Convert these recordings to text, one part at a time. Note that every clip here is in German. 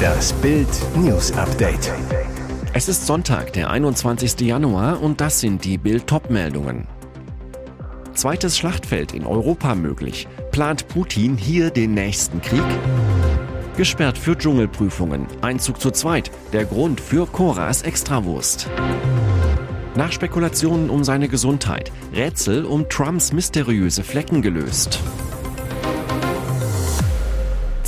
Das Bild News Update. Es ist Sonntag, der 21. Januar und das sind die Bild meldungen Zweites Schlachtfeld in Europa möglich. Plant Putin hier den nächsten Krieg? Gesperrt für Dschungelprüfungen. Einzug zu zweit. Der Grund für Coras Extrawurst. Nach Spekulationen um seine Gesundheit. Rätsel um Trumps mysteriöse Flecken gelöst.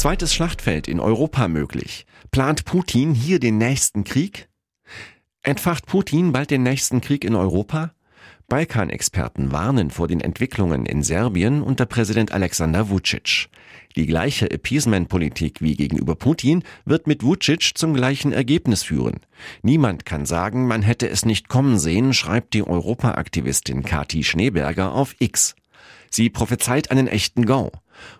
Zweites Schlachtfeld in Europa möglich. Plant Putin hier den nächsten Krieg? Entfacht Putin bald den nächsten Krieg in Europa? Balkanexperten warnen vor den Entwicklungen in Serbien unter Präsident Alexander Vucic. Die gleiche Appeasement-Politik wie gegenüber Putin wird mit Vucic zum gleichen Ergebnis führen. Niemand kann sagen, man hätte es nicht kommen sehen, schreibt die Europaaktivistin Kati Schneeberger auf X. Sie prophezeit einen echten Gau.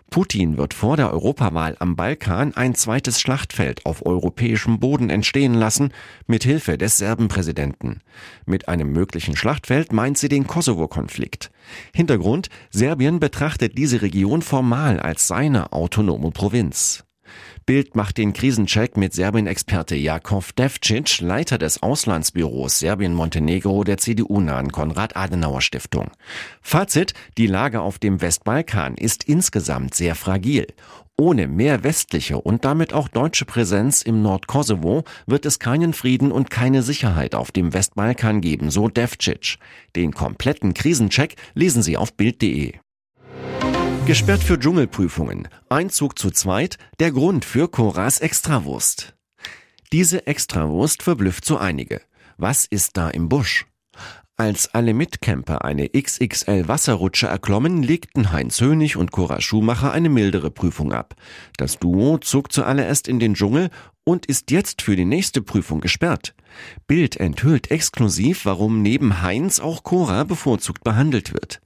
Putin wird vor der Europawahl am Balkan ein zweites Schlachtfeld auf europäischem Boden entstehen lassen, mit Hilfe des Serbenpräsidenten. Mit einem möglichen Schlachtfeld meint sie den Kosovo-Konflikt. Hintergrund, Serbien betrachtet diese Region formal als seine autonome Provinz. Bild macht den Krisencheck mit Serbien-Experte Jakov Devcic, Leiter des Auslandsbüros Serbien-Montenegro der CDU-nahen Konrad-Adenauer-Stiftung. Fazit, die Lage auf dem Westbalkan ist insgesamt sehr fragil. Ohne mehr westliche und damit auch deutsche Präsenz im Nordkosovo wird es keinen Frieden und keine Sicherheit auf dem Westbalkan geben, so Devcic. Den kompletten Krisencheck lesen Sie auf Bild.de. Gesperrt für Dschungelprüfungen. Einzug zu zweit. Der Grund für Coras Extrawurst. Diese Extrawurst verblüfft so einige. Was ist da im Busch? Als alle Mitcamper eine XXL Wasserrutsche erklommen, legten Heinz Hönig und Cora Schumacher eine mildere Prüfung ab. Das Duo zog zuallererst in den Dschungel und ist jetzt für die nächste Prüfung gesperrt. Bild enthüllt exklusiv, warum neben Heinz auch Cora bevorzugt behandelt wird.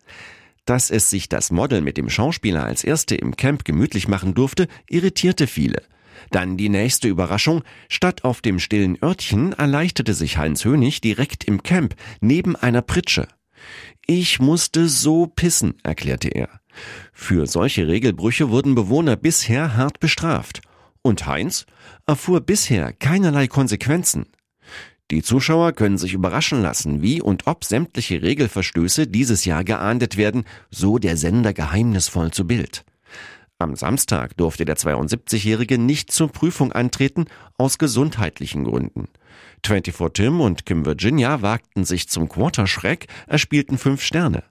Dass es sich das Model mit dem Schauspieler als erste im Camp gemütlich machen durfte, irritierte viele. Dann die nächste Überraschung. Statt auf dem stillen Örtchen erleichterte sich Heinz Hönig direkt im Camp, neben einer Pritsche. Ich musste so pissen, erklärte er. Für solche Regelbrüche wurden Bewohner bisher hart bestraft. Und Heinz erfuhr bisher keinerlei Konsequenzen. Die Zuschauer können sich überraschen lassen, wie und ob sämtliche Regelverstöße dieses Jahr geahndet werden, so der Sender geheimnisvoll zu Bild. Am Samstag durfte der 72-Jährige nicht zur Prüfung antreten, aus gesundheitlichen Gründen. 24 Tim und Kim Virginia wagten sich zum Quarterschreck, erspielten fünf Sterne.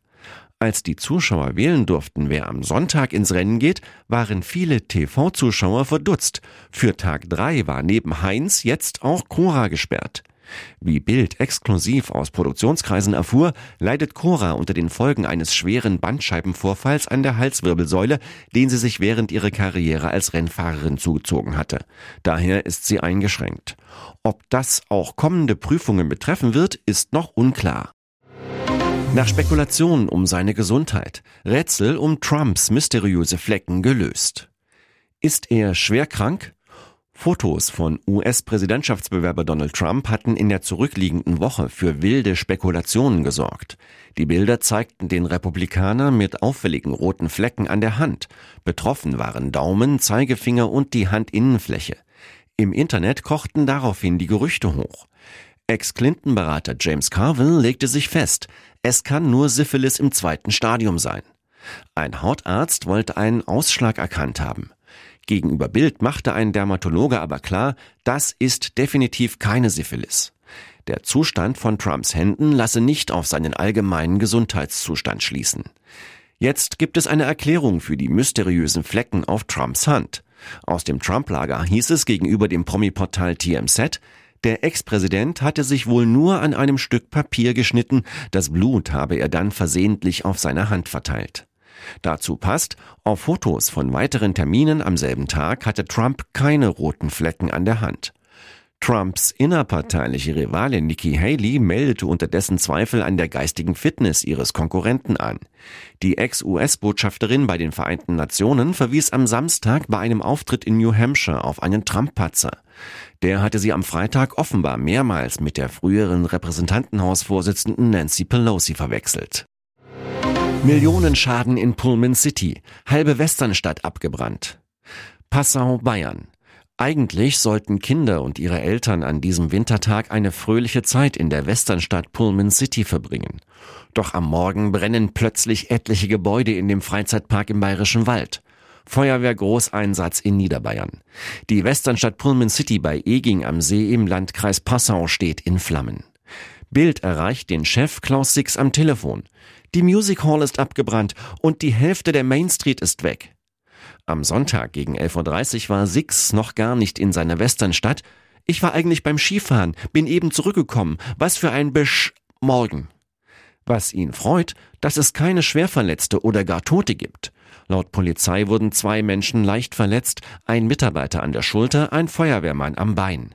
Als die Zuschauer wählen durften, wer am Sonntag ins Rennen geht, waren viele TV-Zuschauer verdutzt. Für Tag drei war neben Heinz jetzt auch Cora gesperrt. Wie Bild exklusiv aus Produktionskreisen erfuhr, leidet Cora unter den Folgen eines schweren Bandscheibenvorfalls an der Halswirbelsäule, den sie sich während ihrer Karriere als Rennfahrerin zugezogen hatte. Daher ist sie eingeschränkt. Ob das auch kommende Prüfungen betreffen wird, ist noch unklar. Nach Spekulationen um seine Gesundheit, Rätsel um Trumps mysteriöse Flecken gelöst. Ist er schwer krank? Fotos von US-Präsidentschaftsbewerber Donald Trump hatten in der zurückliegenden Woche für wilde Spekulationen gesorgt. Die Bilder zeigten den Republikaner mit auffälligen roten Flecken an der Hand. Betroffen waren Daumen, Zeigefinger und die Handinnenfläche. Im Internet kochten daraufhin die Gerüchte hoch. Ex-Clinton-Berater James Carville legte sich fest, es kann nur Syphilis im zweiten Stadium sein. Ein Hautarzt wollte einen Ausschlag erkannt haben. Gegenüber Bild machte ein Dermatologe aber klar, das ist definitiv keine Syphilis. Der Zustand von Trumps Händen lasse nicht auf seinen allgemeinen Gesundheitszustand schließen. Jetzt gibt es eine Erklärung für die mysteriösen Flecken auf Trumps Hand. Aus dem Trump-Lager hieß es gegenüber dem Promi-Portal TMZ, der Ex-Präsident hatte sich wohl nur an einem Stück Papier geschnitten, das Blut habe er dann versehentlich auf seine Hand verteilt. Dazu passt, auf Fotos von weiteren Terminen am selben Tag hatte Trump keine roten Flecken an der Hand. Trumps innerparteiliche Rivalin Nikki Haley meldete unterdessen Zweifel an der geistigen Fitness ihres Konkurrenten an. Die Ex-US-Botschafterin bei den Vereinten Nationen verwies am Samstag bei einem Auftritt in New Hampshire auf einen Trump-Patzer. Der hatte sie am Freitag offenbar mehrmals mit der früheren Repräsentantenhausvorsitzenden Nancy Pelosi verwechselt. Millionenschaden in Pullman City, halbe Westernstadt abgebrannt. Passau, Bayern. Eigentlich sollten Kinder und ihre Eltern an diesem Wintertag eine fröhliche Zeit in der Westernstadt Pullman City verbringen. Doch am Morgen brennen plötzlich etliche Gebäude in dem Freizeitpark im Bayerischen Wald. Feuerwehr-Großeinsatz in Niederbayern. Die Westernstadt Pullman City bei Eging am See im Landkreis Passau steht in Flammen. Bild erreicht den Chef Klaus Six am Telefon. Die Music Hall ist abgebrannt und die Hälfte der Main Street ist weg. Am Sonntag gegen 11.30 Uhr war Six noch gar nicht in seiner Westernstadt. Ich war eigentlich beim Skifahren, bin eben zurückgekommen. Was für ein Besch... Morgen. Was ihn freut, dass es keine Schwerverletzte oder gar Tote gibt. Laut Polizei wurden zwei Menschen leicht verletzt, ein Mitarbeiter an der Schulter, ein Feuerwehrmann am Bein.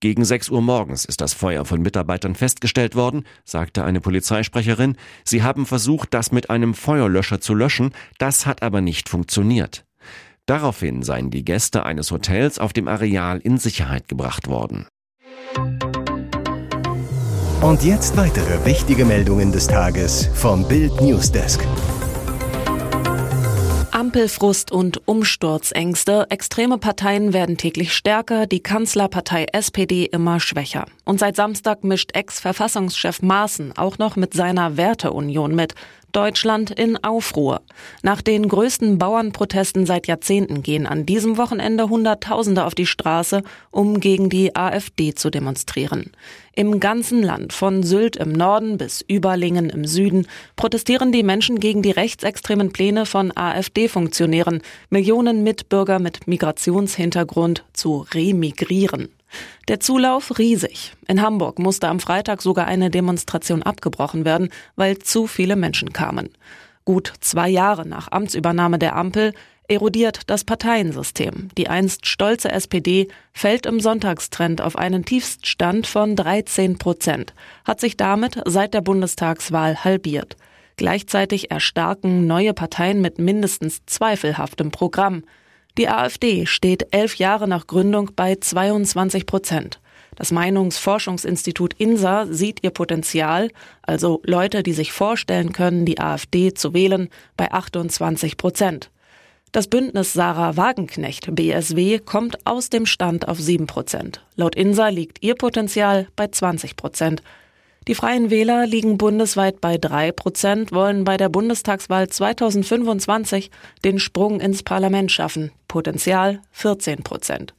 Gegen 6 Uhr morgens ist das Feuer von Mitarbeitern festgestellt worden, sagte eine Polizeisprecherin. Sie haben versucht, das mit einem Feuerlöscher zu löschen, das hat aber nicht funktioniert. Daraufhin seien die Gäste eines Hotels auf dem Areal in Sicherheit gebracht worden. Und jetzt weitere wichtige Meldungen des Tages vom Bild Newsdesk. Ampelfrust und Umsturzängste. Extreme Parteien werden täglich stärker, die Kanzlerpartei SPD immer schwächer. Und seit Samstag mischt Ex-Verfassungschef Maaßen auch noch mit seiner Werteunion mit. Deutschland in Aufruhr. Nach den größten Bauernprotesten seit Jahrzehnten gehen an diesem Wochenende Hunderttausende auf die Straße, um gegen die AfD zu demonstrieren. Im ganzen Land, von Sylt im Norden bis Überlingen im Süden, protestieren die Menschen gegen die rechtsextremen Pläne von AfD-Funktionären, Millionen Mitbürger mit Migrationshintergrund zu remigrieren. Der Zulauf riesig. In Hamburg musste am Freitag sogar eine Demonstration abgebrochen werden, weil zu viele Menschen kamen. Gut zwei Jahre nach Amtsübernahme der Ampel erodiert das Parteiensystem. Die einst stolze SPD fällt im Sonntagstrend auf einen Tiefststand von 13 Prozent, hat sich damit seit der Bundestagswahl halbiert. Gleichzeitig erstarken neue Parteien mit mindestens zweifelhaftem Programm. Die AfD steht elf Jahre nach Gründung bei 22 Prozent. Das Meinungsforschungsinstitut INSA sieht ihr Potenzial, also Leute, die sich vorstellen können, die AfD zu wählen, bei 28 Prozent. Das Bündnis Sarah Wagenknecht BSW kommt aus dem Stand auf 7 Prozent. Laut INSA liegt ihr Potenzial bei 20 Prozent. Die Freien Wähler liegen bundesweit bei drei Prozent, wollen bei der Bundestagswahl 2025 den Sprung ins Parlament schaffen. Potenzial 14 Prozent.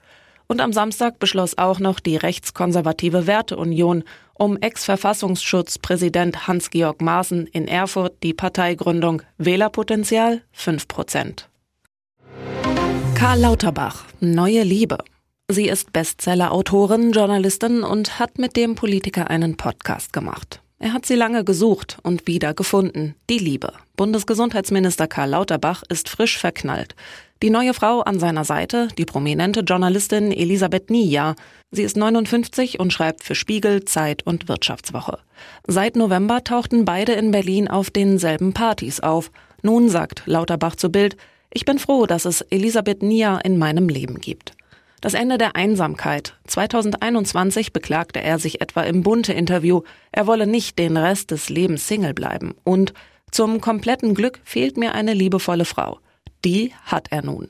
Und am Samstag beschloss auch noch die rechtskonservative Werteunion um Ex-Verfassungsschutzpräsident Hans-Georg Maaßen in Erfurt die Parteigründung Wählerpotenzial 5 Prozent. Karl Lauterbach, Neue Liebe. Sie ist Bestseller-Autorin, Journalistin und hat mit dem Politiker einen Podcast gemacht. Er hat sie lange gesucht und wieder gefunden. Die Liebe. Bundesgesundheitsminister Karl Lauterbach ist frisch verknallt. Die neue Frau an seiner Seite, die prominente Journalistin Elisabeth Nia. Sie ist 59 und schreibt für Spiegel, Zeit und Wirtschaftswoche. Seit November tauchten beide in Berlin auf denselben Partys auf. Nun sagt Lauterbach zu Bild, ich bin froh, dass es Elisabeth Nia in meinem Leben gibt. Das Ende der Einsamkeit. 2021 beklagte er sich etwa im Bunte-Interview, er wolle nicht den Rest des Lebens Single bleiben. Und zum kompletten Glück fehlt mir eine liebevolle Frau. Die hat er nun.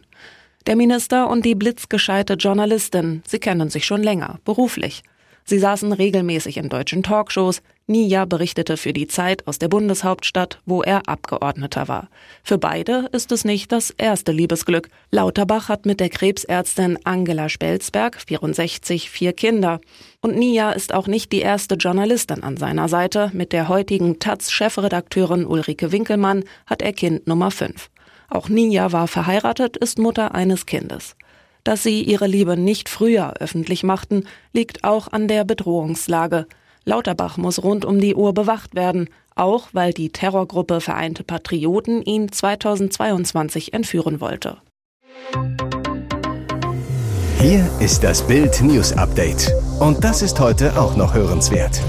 Der Minister und die blitzgescheite Journalistin, sie kennen sich schon länger, beruflich. Sie saßen regelmäßig in deutschen Talkshows. Nia berichtete für die Zeit aus der Bundeshauptstadt, wo er Abgeordneter war. Für beide ist es nicht das erste Liebesglück. Lauterbach hat mit der Krebsärztin Angela Spelzberg, 64, vier Kinder. Und Nia ist auch nicht die erste Journalistin an seiner Seite. Mit der heutigen Taz-Chefredakteurin Ulrike Winkelmann hat er Kind Nummer 5. Auch Nia war verheiratet, ist Mutter eines Kindes. Dass sie ihre Liebe nicht früher öffentlich machten, liegt auch an der Bedrohungslage. Lauterbach muss rund um die Uhr bewacht werden, auch weil die Terrorgruppe Vereinte Patrioten ihn 2022 entführen wollte. Hier ist das Bild News Update. Und das ist heute auch noch hörenswert.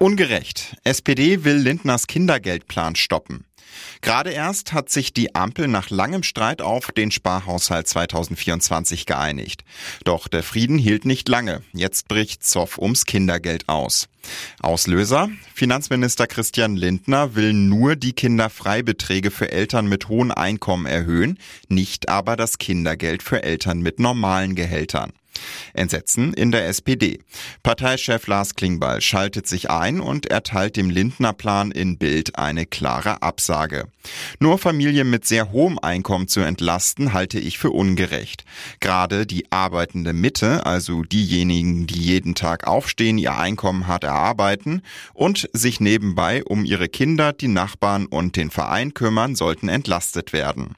Ungerecht. SPD will Lindners Kindergeldplan stoppen. Gerade erst hat sich die Ampel nach langem Streit auf den Sparhaushalt 2024 geeinigt. Doch der Frieden hielt nicht lange. Jetzt bricht Zoff ums Kindergeld aus. Auslöser? Finanzminister Christian Lindner will nur die Kinderfreibeträge für Eltern mit hohen Einkommen erhöhen, nicht aber das Kindergeld für Eltern mit normalen Gehältern. Entsetzen in der SPD. Parteichef Lars Klingbeil schaltet sich ein und erteilt dem Lindner Plan in Bild eine klare Absage. Nur Familien mit sehr hohem Einkommen zu entlasten, halte ich für ungerecht. Gerade die arbeitende Mitte, also diejenigen, die jeden Tag aufstehen, ihr Einkommen hart erarbeiten und sich nebenbei um ihre Kinder, die Nachbarn und den Verein kümmern, sollten entlastet werden.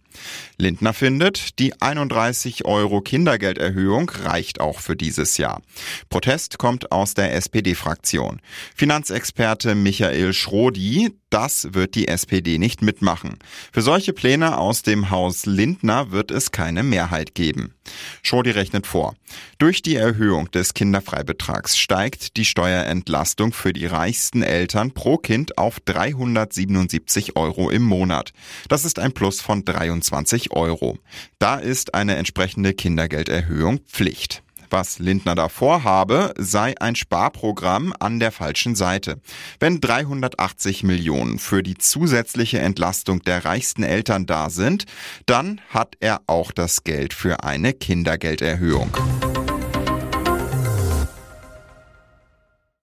Lindner findet, die 31 Euro Kindergelderhöhung reicht auch für dieses Jahr. Protest kommt aus der SPD-Fraktion. Finanzexperte Michael Schrodi, das wird die SPD nicht mitmachen. Für solche Pläne aus dem Haus Lindner wird es keine Mehrheit geben. Schrodi rechnet vor. Durch die Erhöhung des Kinderfreibetrags steigt die Steuerentlastung für die reichsten Eltern pro Kind auf 377 Euro im Monat. Das ist ein Plus von 23 Euro. Da ist eine entsprechende Kindergelderhöhung Pflicht. Was Lindner davor habe, sei ein Sparprogramm an der falschen Seite. Wenn 380 Millionen für die zusätzliche Entlastung der reichsten Eltern da sind, dann hat er auch das Geld für eine Kindergelderhöhung.